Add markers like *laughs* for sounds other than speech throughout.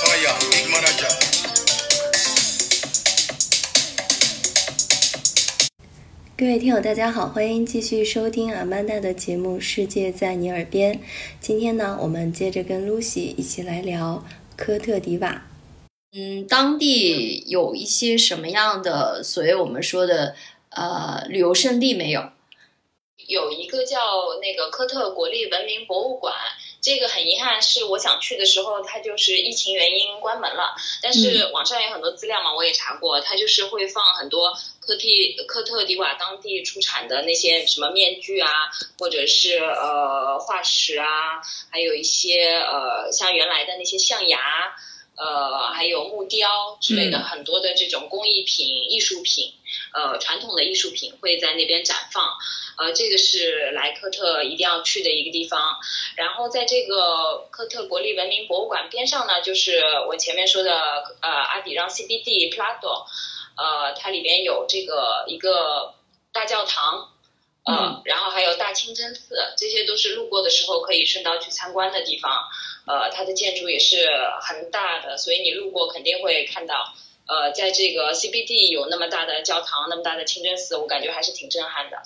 Faya, Manager. 各位听友，大家好，欢迎继续收听阿曼达的节目《世界在你耳边》。今天呢，我们接着跟 Lucy 一起来聊科特迪瓦。嗯，当地有一些什么样的所谓我们说的呃旅游胜地没有？有一个叫那个科特国立文明博物馆，这个很遗憾是我想去的时候，它就是疫情原因关门了。但是网上有很多资料嘛，我也查过，它就是会放很多科蒂科特迪瓦当地出产的那些什么面具啊，或者是呃化石啊，还有一些呃像原来的那些象牙。呃，还有木雕之类的很多的这种工艺品、艺术品，呃，传统的艺术品会在那边展放。呃，这个是莱科特一定要去的一个地方。然后在这个科特国立文明博物馆边上呢，就是我前面说的呃阿迪让 CBD Plato，呃，它里边有这个一个大教堂，呃，然后还有大清真寺，这些都是路过的时候可以顺道去参观的地方。呃，它的建筑也是很大的，所以你路过肯定会看到。呃，在这个 CBD 有那么大的教堂，那么大的清真寺，我感觉还是挺震撼的。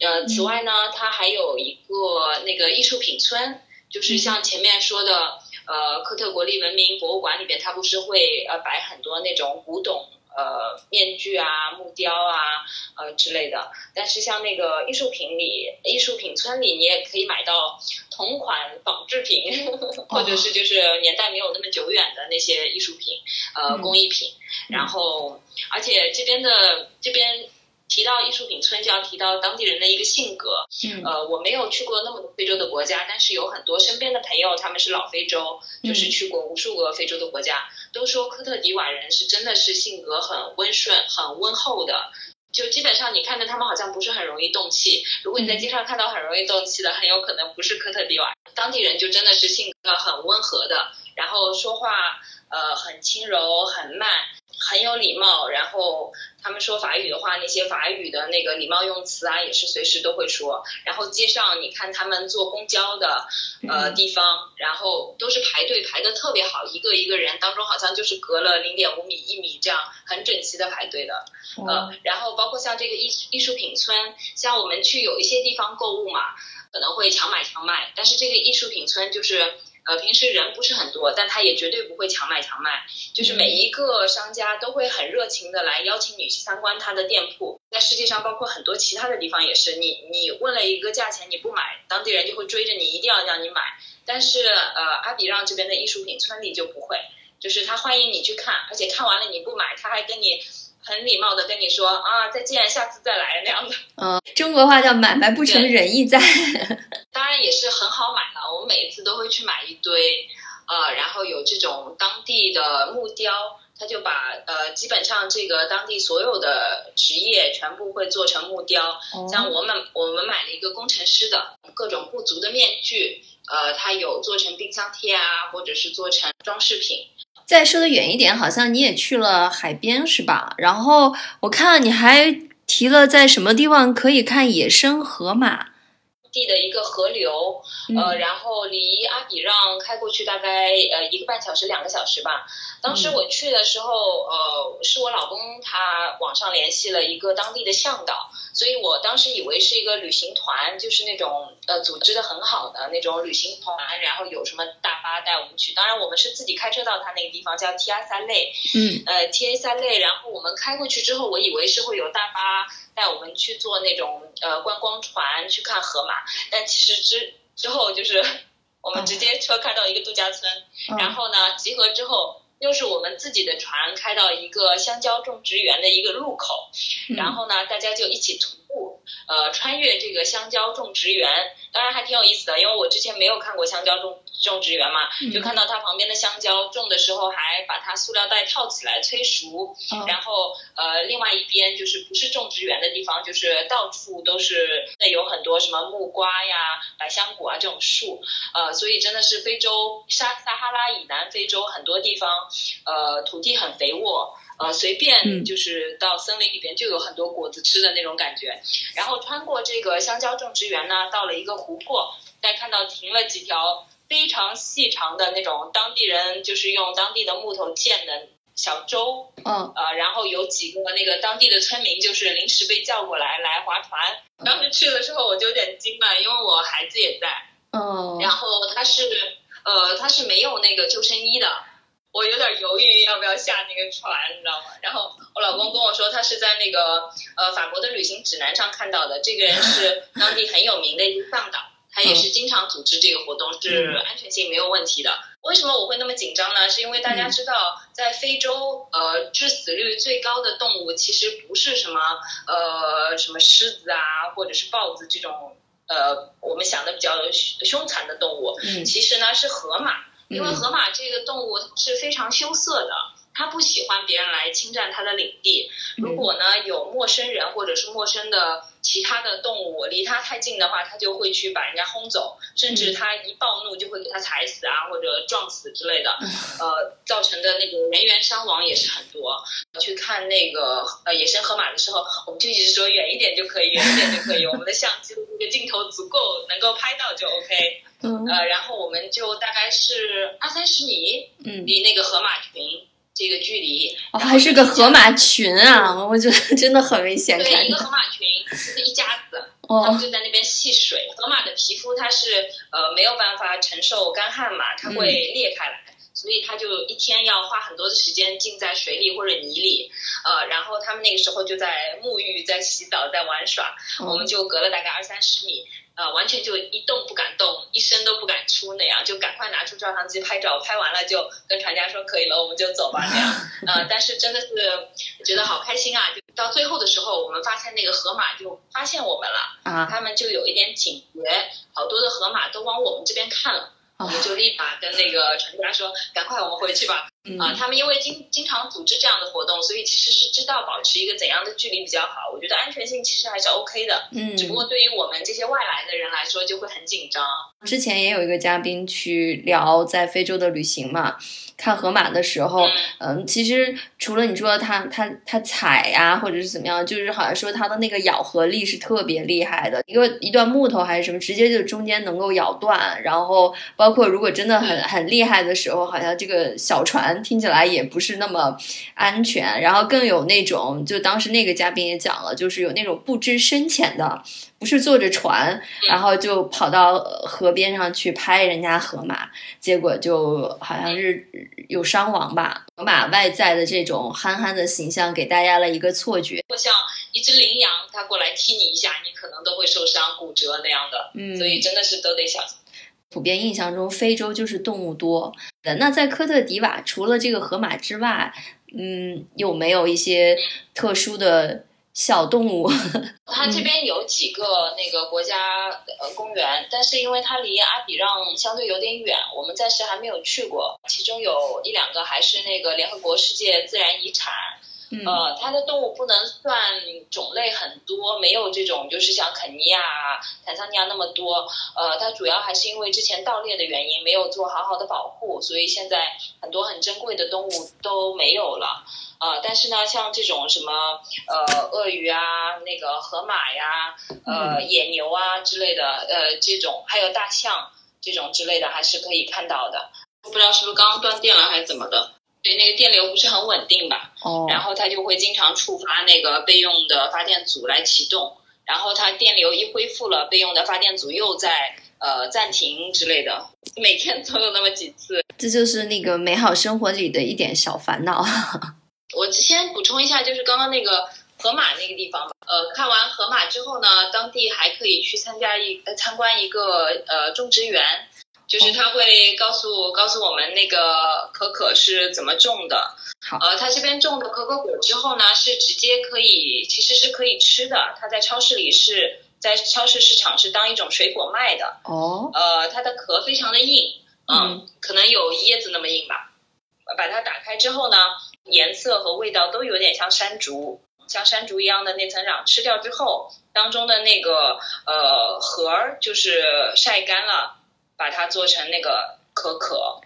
呃，此外呢，它还有一个那个艺术品村，就是像前面说的，呃，科特国立文明博物馆里边，它不是会呃摆很多那种古董。呃，面具啊，木雕啊，呃之类的。但是像那个艺术品里，艺术品村里，你也可以买到同款仿制品，*laughs* 或者是就是年代没有那么久远的那些艺术品，呃，工艺品。然后，而且这边的这边。提到艺术品村，就要提到当地人的一个性格。嗯，呃，我没有去过那么多非洲的国家，但是有很多身边的朋友，他们是老非洲，就是去过无数个非洲的国家，都说科特迪瓦人是真的是性格很温顺、很温厚的。就基本上你看着他们好像不是很容易动气。如果你在街上看到很容易动气的，很有可能不是科特迪瓦当地人，就真的是性格很温和的，然后说话呃很轻柔、很慢。很有礼貌，然后他们说法语的话，那些法语的那个礼貌用词啊，也是随时都会说。然后街上你看他们坐公交的呃地方，然后都是排队排的特别好，一个一个人当中好像就是隔了零点五米一米这样很整齐的排队的。呃，然后包括像这个艺艺术品村，像我们去有一些地方购物嘛，可能会强买强卖，但是这个艺术品村就是。呃，平时人不是很多，但他也绝对不会强买强卖，就是每一个商家都会很热情的来邀请你去参观他的店铺。在世界上，包括很多其他的地方也是，你你问了一个价钱你不买，当地人就会追着你一定要让你买。但是呃，阿比让这边的艺术品村里就不会，就是他欢迎你去看，而且看完了你不买，他还跟你很礼貌的跟你说啊再见，下次再来那样的。嗯，中国话叫买卖不成仁义在。当然也是很好买的，我们每一次都会去买一堆，呃，然后有这种当地的木雕，他就把呃基本上这个当地所有的职业全部会做成木雕，像我们我们买了一个工程师的各种不足的面具，呃，它有做成冰箱贴啊，或者是做成装饰品。再说的远一点，好像你也去了海边是吧？然后我看你还提了在什么地方可以看野生河马。地的一个河流，呃，然后离阿比让开过去大概呃一个半小时两个小时吧。当时我去的时候，呃，是我老公他网上联系了一个当地的向导，所以我当时以为是一个旅行团，就是那种呃组织的很好的那种旅行团，然后有什么大巴带我们去。当然我们是自己开车到他那个地方叫 T A 三类，嗯，呃 T A 三类，然后我们开过去之后，我以为是会有大巴。带我们去坐那种呃观光船去看河马，但其实之之后就是我们直接车开到一个度假村，然后呢集合之后又是我们自己的船开到一个香蕉种植园的一个路口，然后呢大家就一起呃穿越这个香蕉种植园，当然还挺有意思的，因为我之前没有看过香蕉种。种植园嘛，就看到它旁边的香蕉种的时候还把它塑料袋套起来催熟，然后呃另外一边就是不是种植园的地方，就是到处都是有很多什么木瓜呀、百香果啊这种树，呃所以真的是非洲撒撒哈拉以南非洲很多地方，呃土地很肥沃，呃随便就是到森林里边就有很多果子吃的那种感觉，然后穿过这个香蕉种植园呢，到了一个湖泊，再看到停了几条。非常细长的那种当地人就是用当地的木头建的小舟，嗯呃，然后有几个那个当地的村民就是临时被叫过来来划船。*laughs* 当时去的时候我就有点惊了，因为我孩子也在，嗯然后他是呃他是没有那个救生衣的，我有点犹豫要不要下那个船，你知道吗？然后我老公跟我说他是在那个呃法国的旅行指南上看到的，这个人是 *laughs* 当地很有名的一个向导，他也是经常组织这个活动，是安全性没有问题的。为什么我会那么紧张呢？是因为大家知道，在非洲，呃，致死率最高的动物其实不是什么呃什么狮子啊，或者是豹子这种呃我们想的比较凶凶残的动物，嗯其实呢是河马，因为嗯。河马这个动物是非常羞涩的，它不喜欢别人来侵占他的领地。如果呢有陌生人或者是陌生的其他的动物离他太近的话，他就会去把人家轰走，甚至他一暴怒就会给他踩死啊或者撞死之类的，呃，造成的那个人员伤亡也是很多。去看那个呃野生河马的时候，我们就一直说远一点就可以，远一点就可以，我们的相机的那个镜头足够能够拍到就 OK。嗯呃，然后我们就大概是二三十米嗯，离那个河马群这个距离，哦，还是个河马群啊！我觉得真的很危险，对，看一个河马群就是一家子，他们哦，就在那边戏水。河马的皮肤它是呃没有办法承受干旱嘛，它会裂开来。所以他就一天要花很多的时间浸在水里或者泥里，呃，然后他们那个时候就在沐浴、在洗澡、在玩耍，我们就隔了大概二三十米，呃，完全就一动不敢动，一声都不敢出那样，就赶快拿出照相机拍照，拍完了就跟船家说可以了，我们就走吧那样。*laughs* 呃，但是真的是觉得好开心啊！就到最后的时候，我们发现那个河马就发现我们了，啊他们就有一点警觉，好多的河马都往我们这边看了。我们就立马跟那个船家说：“赶快，我们回去吧。”啊，嗯他们因为经经常组织这样的活动，所以其实是知道保持一个怎样的距离比较好。我觉得安全性其实还是 OK 的，嗯，只不过对于我们这些外来的人来说就会很紧张。之前也有一个嘉宾去聊在非洲的旅行嘛，看河马的时候，嗯，其实除了你说它它它踩呀、或者是怎么样，就是好像说它的那个咬合力是特别厉害的，一个一段木头还是什么，直接就中间能够咬断，然后包括如果真的很很厉害的时候，好像这个小船听起来也不是那么安全，然后更有那种，就当时那个嘉宾也讲了，就是有那种不知深浅的。不是坐着船，然后就跑到呃河边上去拍人家河马，结果就好像是有伤亡吧。河马外在的这种憨憨的形象，给大家了一个错觉。就像一只羚羊，它过来踢你一下，你可能都会受伤、骨折那样的。嗯所以真的是都得小心。普遍印象中，非洲就是动物多的。那在科特迪瓦，除了这个河马之外，嗯，有没有一些特殊的小动物？*laughs* 它这边有几个那个国家呃公园，但是因为它离阿比让相对有点远，我们暂时还没有去过。其中有一两个还是那个联合国世界自然遗产。嗯呃，它的动物不能算种类很多，没有这种就是像肯尼亚、坦桑尼亚那么多。呃，它主要还是因为之前盗猎的原因，没有做好好的保护，所以现在很多很珍贵的动物都没有了。呃，但是呢，像这种什么呃鳄鱼啊、那个河马呀、呃野牛啊之类的，呃这种还有大象这种之类的，还是可以看到的。不知道是不是刚刚断电了还是怎么的？对，那个电流不是很稳定吧？哦，然后它就会经常触发那个备用的发电组来启动，然后它电流一恢复了，备用的发电组又在呃暂停之类的，每天都有那么几次。这就是那个美好生活里的一点小烦恼。*laughs* 我先补充一下，就是刚刚那个河马那个地方吧。呃，看完河马之后呢，当地还可以去参加一呃参观一个呃种植园，就是他会告诉告诉我们那个可可是怎么种的。好呃，他这边种的可可果之后呢，是直接可以，其实是可以吃的。它在超市里是在超市市场是当一种水果卖的。哦，呃，它的壳非常的硬，嗯，可能有椰子那么硬吧。把它打开之后呢，颜色和味道都有点像山竹，像山竹一样的那层瓤吃掉之后，当中的那个呃核儿就是晒干了，把它做成那个可可，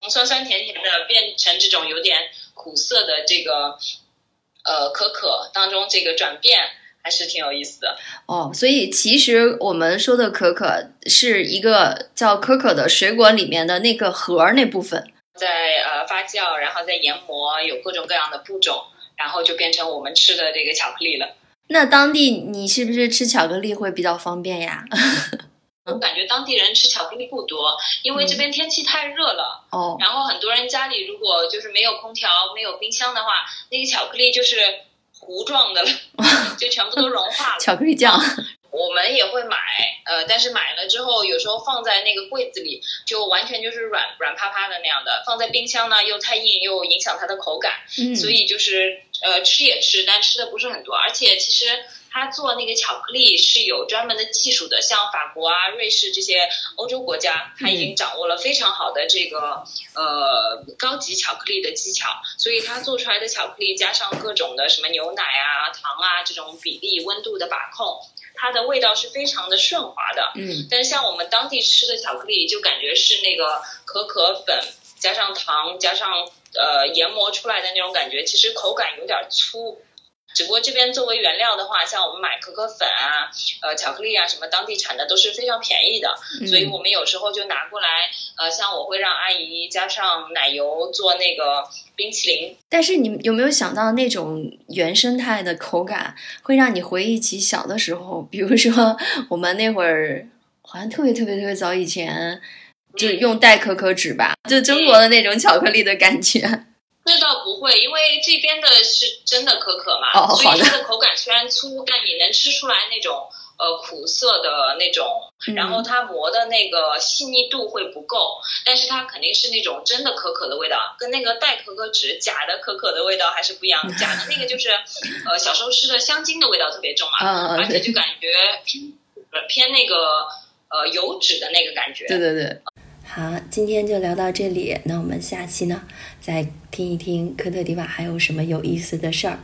从酸酸甜甜的变成这种有点苦涩的这个呃可可当中这个转变。还是挺有意思的。哦，所以其实我们说的可可是一个叫可可的水果里面的那个核儿那部分。在呃发酵，然后再研磨，有各种各样的步骤，然后就变成我们吃的这个巧克力了。那当地你是不是吃巧克力会比较方便呀？*laughs* 我感觉当地人吃巧克力不多，因为这边天气太热了。哦，然后很多人家里如果就是没有空调、没有冰箱的话，那个巧克力就是糊状的了，*laughs* 就全部都融化了。*laughs* 巧克力酱。*laughs* 我们也会买，呃，但是买了之后，有时候放在那个柜子里，就完全就是软软趴趴的那样的。放在冰箱呢，又太硬，又影响它的口感。嗯，所以就是呃吃也吃，但吃的不是很多。而且其实它做那个巧克力是有专门的技术的，像法国啊、瑞士这些欧洲国家，它已经掌握了非常好的这个呃高级巧克力的技巧。所以它做出来的巧克力，加上各种的什么牛奶啊、糖啊这种比例、温度的把控。它的味道是非常的顺滑的，嗯，但是像我们当地吃的巧克力，就感觉是那个可可粉加上糖加上呃研磨出来的那种感觉，其实口感有点粗。只不过这边作为原料的话，像我们买可可粉啊、呃巧克力啊什么，当地产的都是非常便宜的，所以我们有时候就拿过来，呃，像我会让阿姨加上奶油做那个冰淇淋。但是你有没有想到那种原生态的口感，会让你回忆起小的时候？比如说我们那会儿好像特别特别特别早以前，就用代可可脂吧，就中国的那种巧克力的感觉。那倒不会，因为这边的是真的可可嘛，哦、所以它的口感虽然粗，但你能吃出来那种呃苦涩的那种，嗯、然后它磨的那个细腻度会不够，但是它肯定是那种真的可可的味道，跟那个代可可脂假的可可的味道还是不一样。*laughs* 假的那个就是呃小时候吃的香精的味道特别重嘛，而且就感觉偏偏那个呃油脂的那个感觉。对对对。好今天就聊到这里那我们下期呢再听一听科特迪瓦还有什么有意思的事儿。